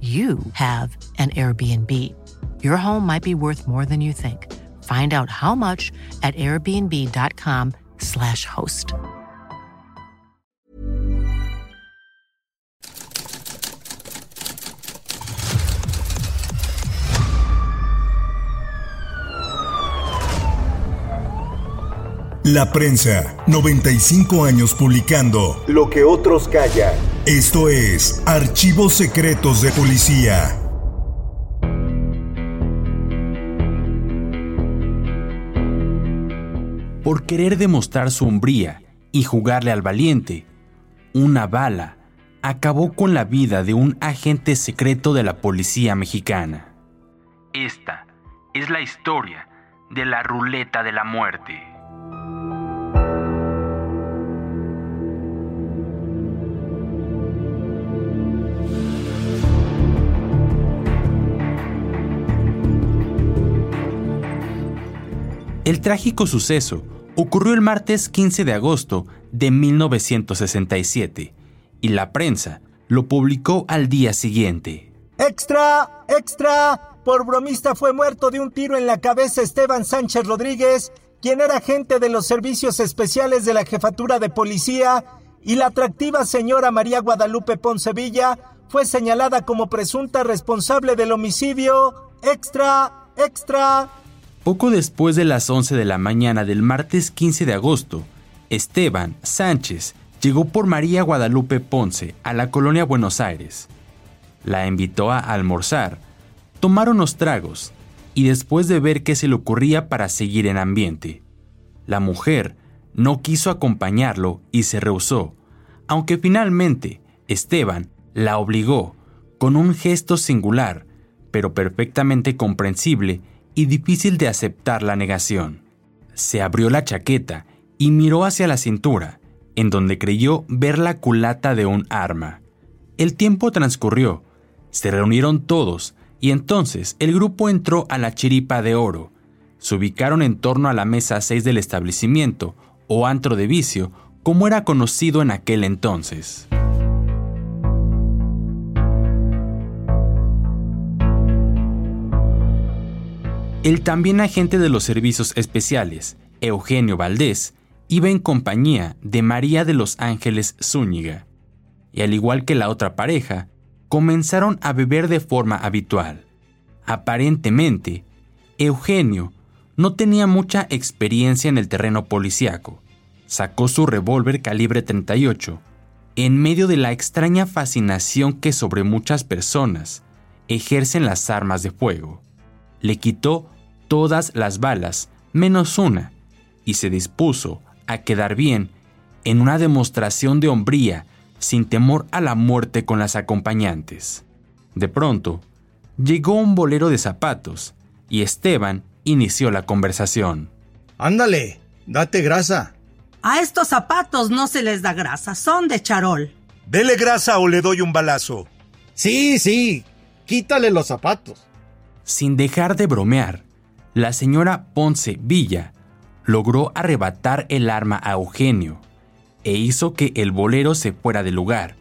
you have an Airbnb. Your home might be worth more than you think. Find out how much at airbnb.com/slash host. La prensa, 95 años publicando lo que otros callan. Esto es Archivos Secretos de Policía. Por querer demostrar su hombría y jugarle al valiente, una bala acabó con la vida de un agente secreto de la policía mexicana. Esta es la historia de la ruleta de la muerte. El trágico suceso ocurrió el martes 15 de agosto de 1967 y la prensa lo publicó al día siguiente. ¡Extra! ¡Extra! Por bromista fue muerto de un tiro en la cabeza Esteban Sánchez Rodríguez, quien era agente de los servicios especiales de la jefatura de policía, y la atractiva señora María Guadalupe Poncevilla fue señalada como presunta responsable del homicidio. ¡Extra! ¡Extra! Poco después de las 11 de la mañana del martes 15 de agosto, Esteban Sánchez llegó por María Guadalupe Ponce a la colonia Buenos Aires. La invitó a almorzar, tomar unos tragos y después de ver qué se le ocurría para seguir en ambiente. La mujer no quiso acompañarlo y se rehusó, aunque finalmente Esteban la obligó con un gesto singular, pero perfectamente comprensible y difícil de aceptar la negación. Se abrió la chaqueta y miró hacia la cintura, en donde creyó ver la culata de un arma. El tiempo transcurrió, se reunieron todos y entonces el grupo entró a la chiripa de oro. Se ubicaron en torno a la mesa 6 del establecimiento, o antro de vicio, como era conocido en aquel entonces. El también agente de los servicios especiales, Eugenio Valdés, iba en compañía de María de los Ángeles Zúñiga, y al igual que la otra pareja, comenzaron a beber de forma habitual. Aparentemente, Eugenio no tenía mucha experiencia en el terreno policiaco. Sacó su revólver calibre 38 en medio de la extraña fascinación que sobre muchas personas ejercen las armas de fuego le quitó todas las balas, menos una, y se dispuso a quedar bien en una demostración de hombría sin temor a la muerte con las acompañantes. De pronto, llegó un bolero de zapatos y Esteban inició la conversación. Ándale, date grasa. A estos zapatos no se les da grasa, son de charol. Dele grasa o le doy un balazo. Sí, sí, quítale los zapatos. Sin dejar de bromear, la señora Ponce Villa logró arrebatar el arma a Eugenio e hizo que el bolero se fuera del lugar,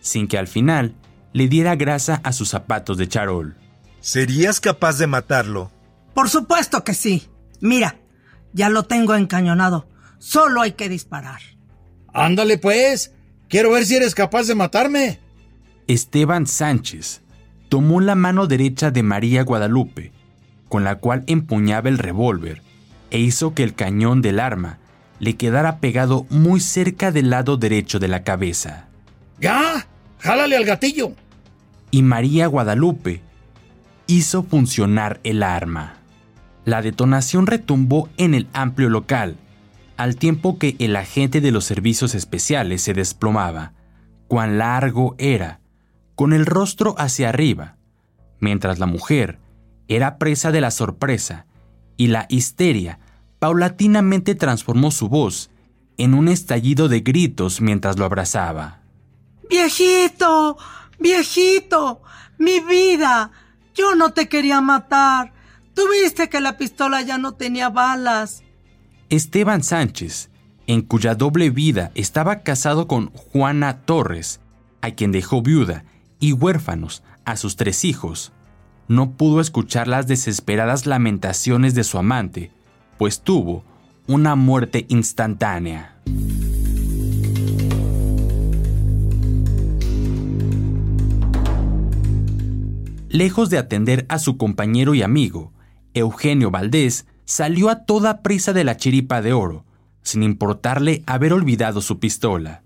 sin que al final le diera grasa a sus zapatos de charol. ¿Serías capaz de matarlo? Por supuesto que sí. Mira, ya lo tengo encañonado. Solo hay que disparar. Ándale pues. Quiero ver si eres capaz de matarme. Esteban Sánchez tomó la mano derecha de María Guadalupe, con la cual empuñaba el revólver, e hizo que el cañón del arma le quedara pegado muy cerca del lado derecho de la cabeza. ¡Ya! ¡Jálale al gatillo! Y María Guadalupe hizo funcionar el arma. La detonación retumbó en el amplio local, al tiempo que el agente de los servicios especiales se desplomaba. Cuán largo era, con el rostro hacia arriba, mientras la mujer era presa de la sorpresa y la histeria paulatinamente transformó su voz en un estallido de gritos mientras lo abrazaba. Viejito, viejito, mi vida, yo no te quería matar. Tuviste que la pistola ya no tenía balas. Esteban Sánchez, en cuya doble vida estaba casado con Juana Torres, a quien dejó viuda y huérfanos a sus tres hijos, no pudo escuchar las desesperadas lamentaciones de su amante pues tuvo una muerte instantánea. Lejos de atender a su compañero y amigo, Eugenio Valdés salió a toda prisa de la chiripa de oro, sin importarle haber olvidado su pistola.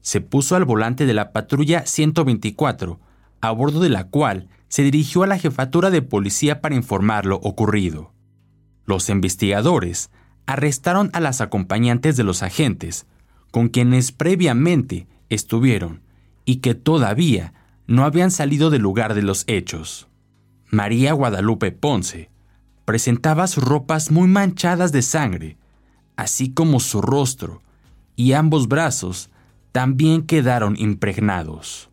Se puso al volante de la patrulla 124, a bordo de la cual se dirigió a la jefatura de policía para informar lo ocurrido. Los investigadores arrestaron a las acompañantes de los agentes, con quienes previamente estuvieron y que todavía no habían salido del lugar de los hechos. María Guadalupe Ponce presentaba sus ropas muy manchadas de sangre, así como su rostro, y ambos brazos también quedaron impregnados.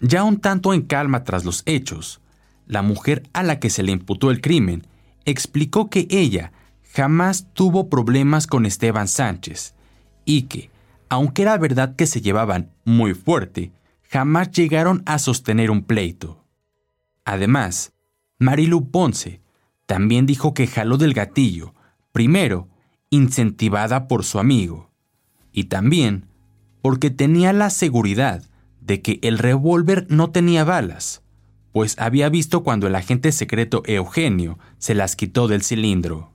Ya un tanto en calma tras los hechos, la mujer a la que se le imputó el crimen explicó que ella jamás tuvo problemas con Esteban Sánchez y que, aunque era verdad que se llevaban muy fuerte, jamás llegaron a sostener un pleito. Además, Marilu Ponce también dijo que jaló del gatillo, primero, incentivada por su amigo, y también porque tenía la seguridad de que el revólver no tenía balas, pues había visto cuando el agente secreto Eugenio se las quitó del cilindro.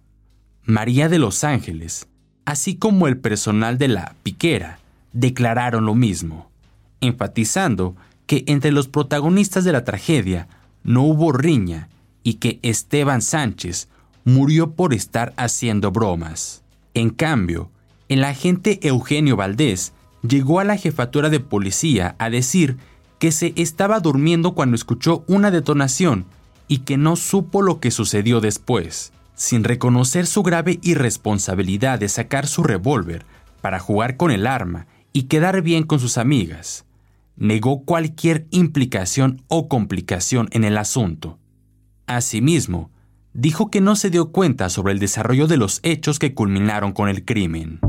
María de los Ángeles, así como el personal de la piquera, declararon lo mismo, enfatizando que entre los protagonistas de la tragedia no hubo riña y que Esteban Sánchez murió por estar haciendo bromas. En cambio, el agente Eugenio Valdés llegó a la jefatura de policía a decir que se estaba durmiendo cuando escuchó una detonación y que no supo lo que sucedió después, sin reconocer su grave irresponsabilidad de sacar su revólver para jugar con el arma y quedar bien con sus amigas. Negó cualquier implicación o complicación en el asunto. Asimismo, dijo que no se dio cuenta sobre el desarrollo de los hechos que culminaron con el crimen.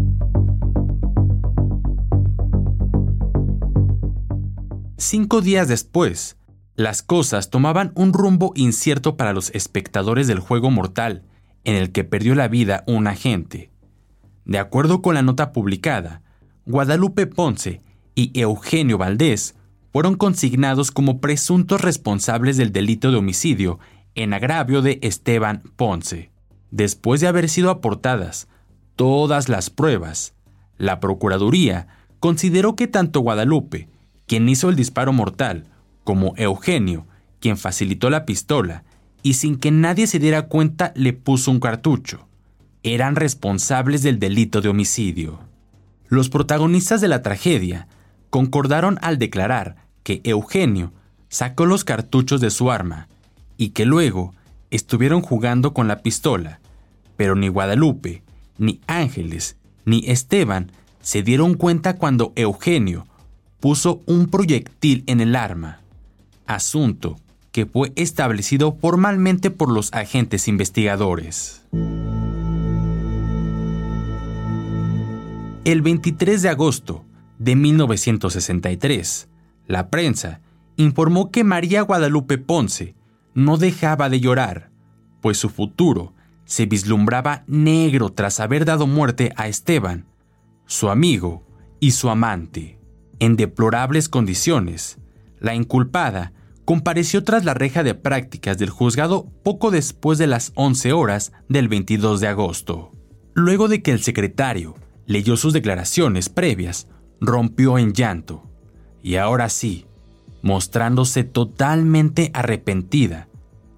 Cinco días después, las cosas tomaban un rumbo incierto para los espectadores del juego mortal, en el que perdió la vida un agente. De acuerdo con la nota publicada, Guadalupe Ponce y Eugenio Valdés fueron consignados como presuntos responsables del delito de homicidio en agravio de Esteban Ponce. Después de haber sido aportadas todas las pruebas, la Procuraduría consideró que tanto Guadalupe quien hizo el disparo mortal, como Eugenio, quien facilitó la pistola, y sin que nadie se diera cuenta le puso un cartucho. Eran responsables del delito de homicidio. Los protagonistas de la tragedia concordaron al declarar que Eugenio sacó los cartuchos de su arma y que luego estuvieron jugando con la pistola, pero ni Guadalupe, ni Ángeles, ni Esteban se dieron cuenta cuando Eugenio puso un proyectil en el arma, asunto que fue establecido formalmente por los agentes investigadores. El 23 de agosto de 1963, la prensa informó que María Guadalupe Ponce no dejaba de llorar, pues su futuro se vislumbraba negro tras haber dado muerte a Esteban, su amigo y su amante en deplorables condiciones, la inculpada compareció tras la reja de prácticas del juzgado poco después de las 11 horas del 22 de agosto. Luego de que el secretario leyó sus declaraciones previas, rompió en llanto. Y ahora sí, mostrándose totalmente arrepentida,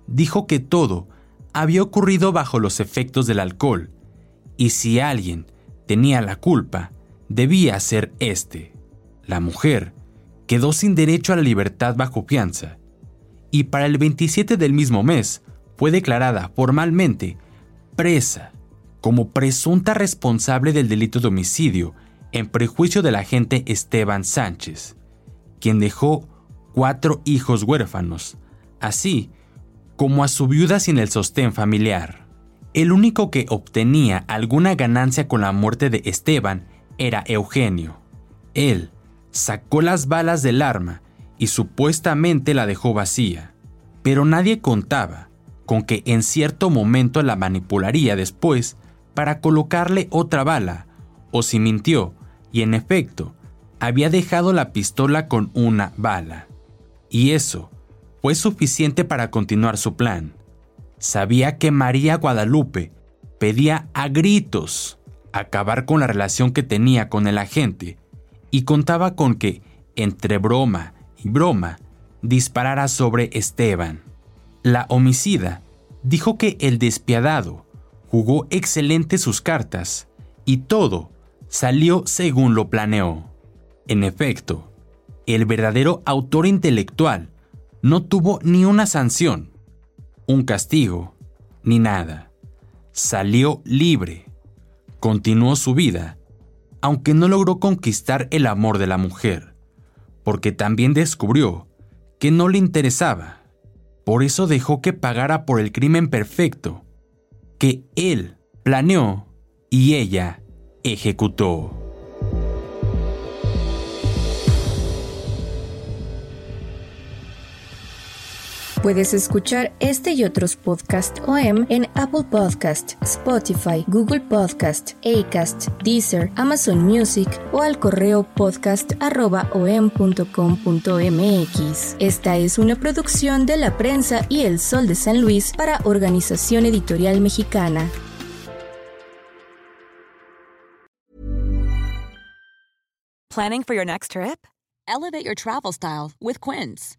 dijo que todo había ocurrido bajo los efectos del alcohol, y si alguien tenía la culpa, debía ser este. La mujer quedó sin derecho a la libertad bajo fianza, y para el 27 del mismo mes fue declarada formalmente presa como presunta responsable del delito de homicidio en prejuicio del agente Esteban Sánchez, quien dejó cuatro hijos huérfanos, así como a su viuda sin el sostén familiar. El único que obtenía alguna ganancia con la muerte de Esteban era Eugenio. Él sacó las balas del arma y supuestamente la dejó vacía, pero nadie contaba con que en cierto momento la manipularía después para colocarle otra bala, o si mintió, y en efecto, había dejado la pistola con una bala. Y eso fue suficiente para continuar su plan. Sabía que María Guadalupe pedía a gritos acabar con la relación que tenía con el agente y contaba con que, entre broma y broma, disparara sobre Esteban. La homicida dijo que el despiadado jugó excelente sus cartas y todo salió según lo planeó. En efecto, el verdadero autor intelectual no tuvo ni una sanción, un castigo, ni nada. Salió libre, continuó su vida aunque no logró conquistar el amor de la mujer, porque también descubrió que no le interesaba. Por eso dejó que pagara por el crimen perfecto, que él planeó y ella ejecutó. Puedes escuchar este y otros podcasts OM en Apple Podcast, Spotify, Google Podcast, Acast, Deezer, Amazon Music o al correo podcast@om.com.mx. Esta es una producción de la prensa y El Sol de San Luis para Organización Editorial Mexicana. Planning for your next trip? Elevate your travel style with Quince.